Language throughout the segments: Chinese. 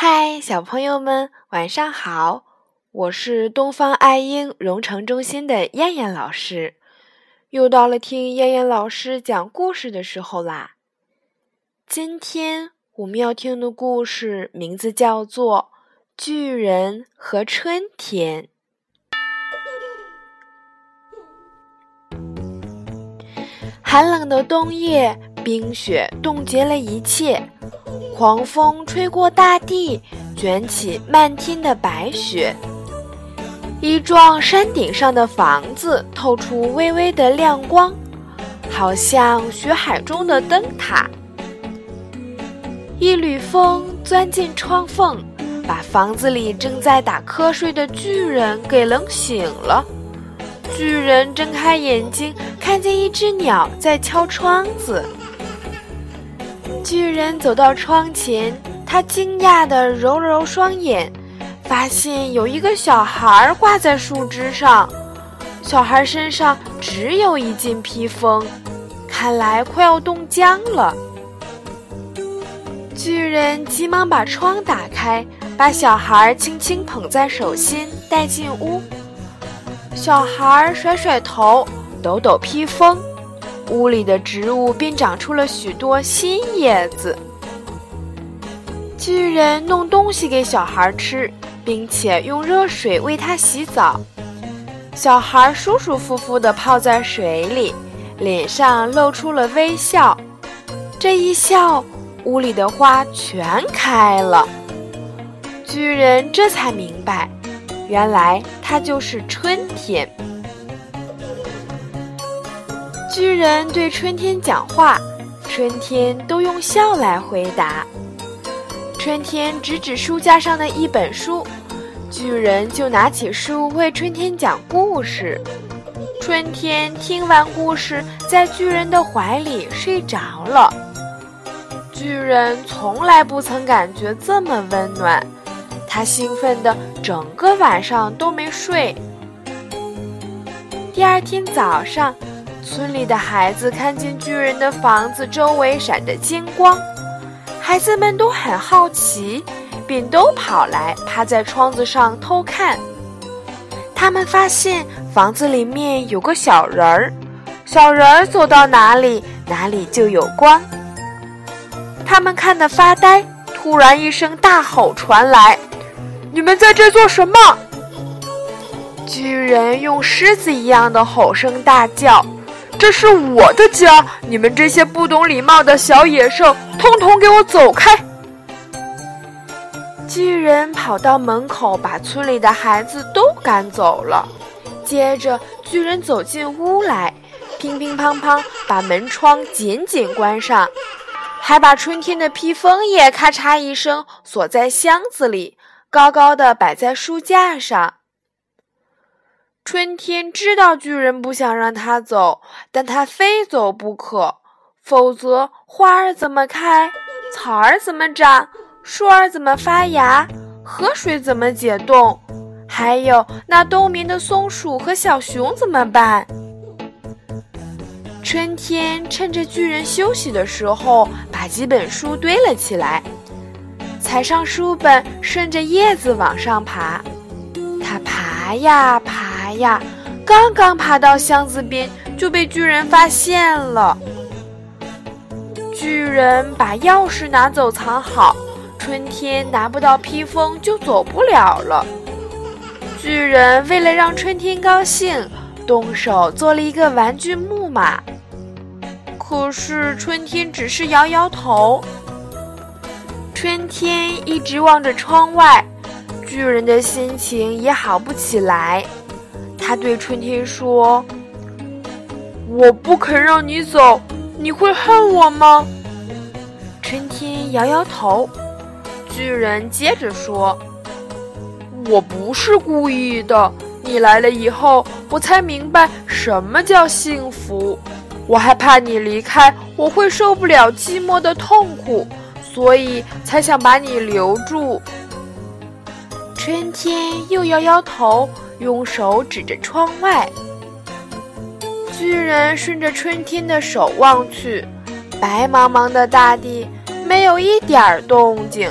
嗨，小朋友们，晚上好！我是东方爱婴融成中心的燕燕老师，又到了听燕燕老师讲故事的时候啦。今天我们要听的故事名字叫做《巨人和春天》。寒冷的冬夜，冰雪冻结了一切。狂风吹过大地，卷起漫天的白雪。一幢山顶上的房子透出微微的亮光，好像雪海中的灯塔。一缕风钻进窗缝，把房子里正在打瞌睡的巨人给冷醒了。巨人睁开眼睛，看见一只鸟在敲窗子。巨人走到窗前，他惊讶地揉揉双眼，发现有一个小孩挂在树枝上。小孩身上只有一件披风，看来快要冻僵了。巨人急忙把窗打开，把小孩轻轻捧在手心，带进屋。小孩甩甩头，抖抖披风。屋里的植物便长出了许多新叶子。巨人弄东西给小孩吃，并且用热水为他洗澡。小孩舒舒服服地泡在水里，脸上露出了微笑。这一笑，屋里的花全开了。巨人这才明白，原来他就是春天。巨人对春天讲话，春天都用笑来回答。春天指指书架上的一本书，巨人就拿起书为春天讲故事。春天听完故事，在巨人的怀里睡着了。巨人从来不曾感觉这么温暖，他兴奋的整个晚上都没睡。第二天早上。村里的孩子看见巨人的房子周围闪着金光，孩子们都很好奇，便都跑来趴在窗子上偷看。他们发现房子里面有个小人儿，小人儿走到哪里，哪里就有光。他们看得发呆，突然一声大吼传来：“你们在这做什么？”巨人用狮子一样的吼声大叫。这是我的家，你们这些不懂礼貌的小野兽，通通给我走开！巨人跑到门口，把村里的孩子都赶走了。接着，巨人走进屋来，乒乒乓乓把门窗紧紧关上，还把春天的披风也咔嚓一声锁在箱子里，高高的摆在书架上。春天知道巨人不想让他走，但他非走不可，否则花儿怎么开，草儿怎么长，树儿怎么发芽，河水怎么解冻，还有那冬眠的松鼠和小熊怎么办？春天趁着巨人休息的时候，把几本书堆了起来，踩上书本，顺着叶子往上爬，他爬呀爬。呀，刚刚爬到箱子边，就被巨人发现了。巨人把钥匙拿走藏好，春天拿不到披风就走不了了。巨人为了让春天高兴，动手做了一个玩具木马。可是春天只是摇摇头。春天一直望着窗外，巨人的心情也好不起来。他对春天说：“我不肯让你走，你会恨我吗？”春天摇摇头。巨人接着说：“我不是故意的，你来了以后，我才明白什么叫幸福。我害怕你离开，我会受不了寂寞的痛苦，所以才想把你留住。”春天又摇摇头。用手指着窗外，巨人顺着春天的手望去，白茫茫的大地没有一点儿动静。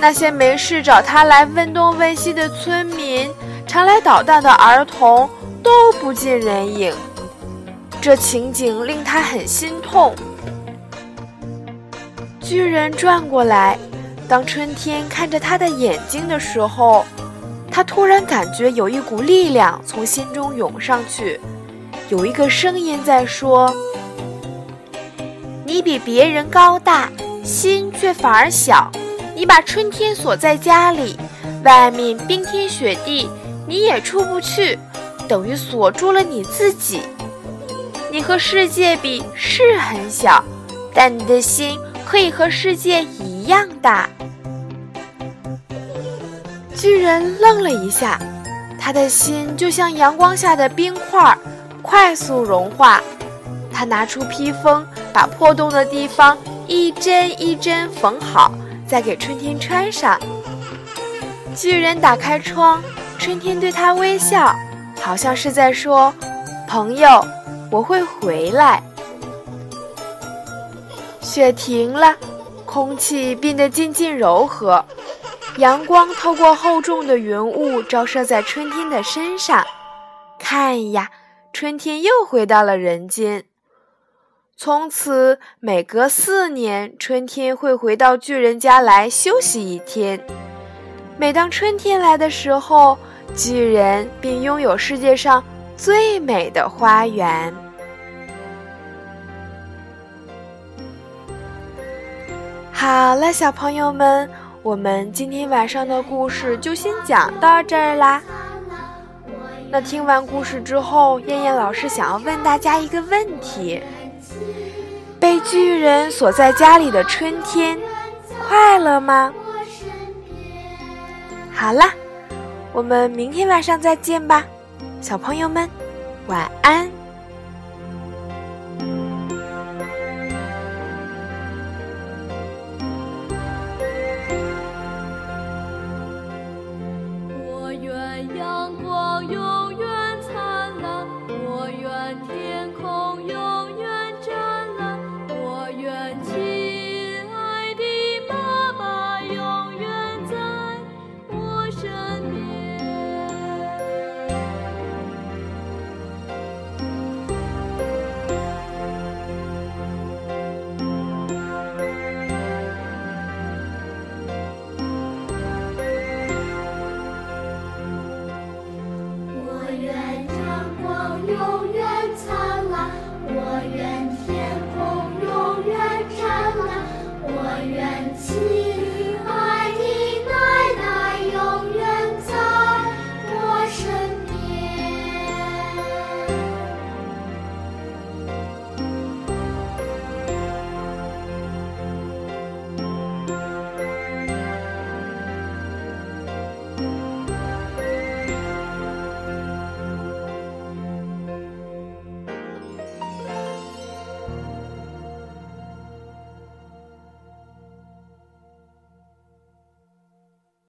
那些没事找他来问东问西的村民，常来捣蛋的儿童都不见人影。这情景令他很心痛。巨人转过来，当春天看着他的眼睛的时候，他突然感觉有一股力量从心中涌上去，有一个声音在说：“你比别人高大，心却反而小。你把春天锁在家里，外面冰天雪地，你也出不去，等于锁住了你自己。”你和世界比是很小，但你的心可以和世界一样大。巨人愣了一下，他的心就像阳光下的冰块，快速融化。他拿出披风，把破洞的地方一针一针缝好，再给春天穿上。巨人打开窗，春天对他微笑，好像是在说：“朋友。”我会回来。雪停了，空气变得渐渐柔和，阳光透过厚重的云雾照射在春天的身上。看呀，春天又回到了人间。从此，每隔四年，春天会回到巨人家来休息一天。每当春天来的时候，巨人便拥有世界上。最美的花园。好了，小朋友们，我们今天晚上的故事就先讲到这儿啦。那听完故事之后，燕燕老师想要问大家一个问题：被巨人锁在家里的春天，快乐吗？好了，我们明天晚上再见吧。小朋友们，晚安。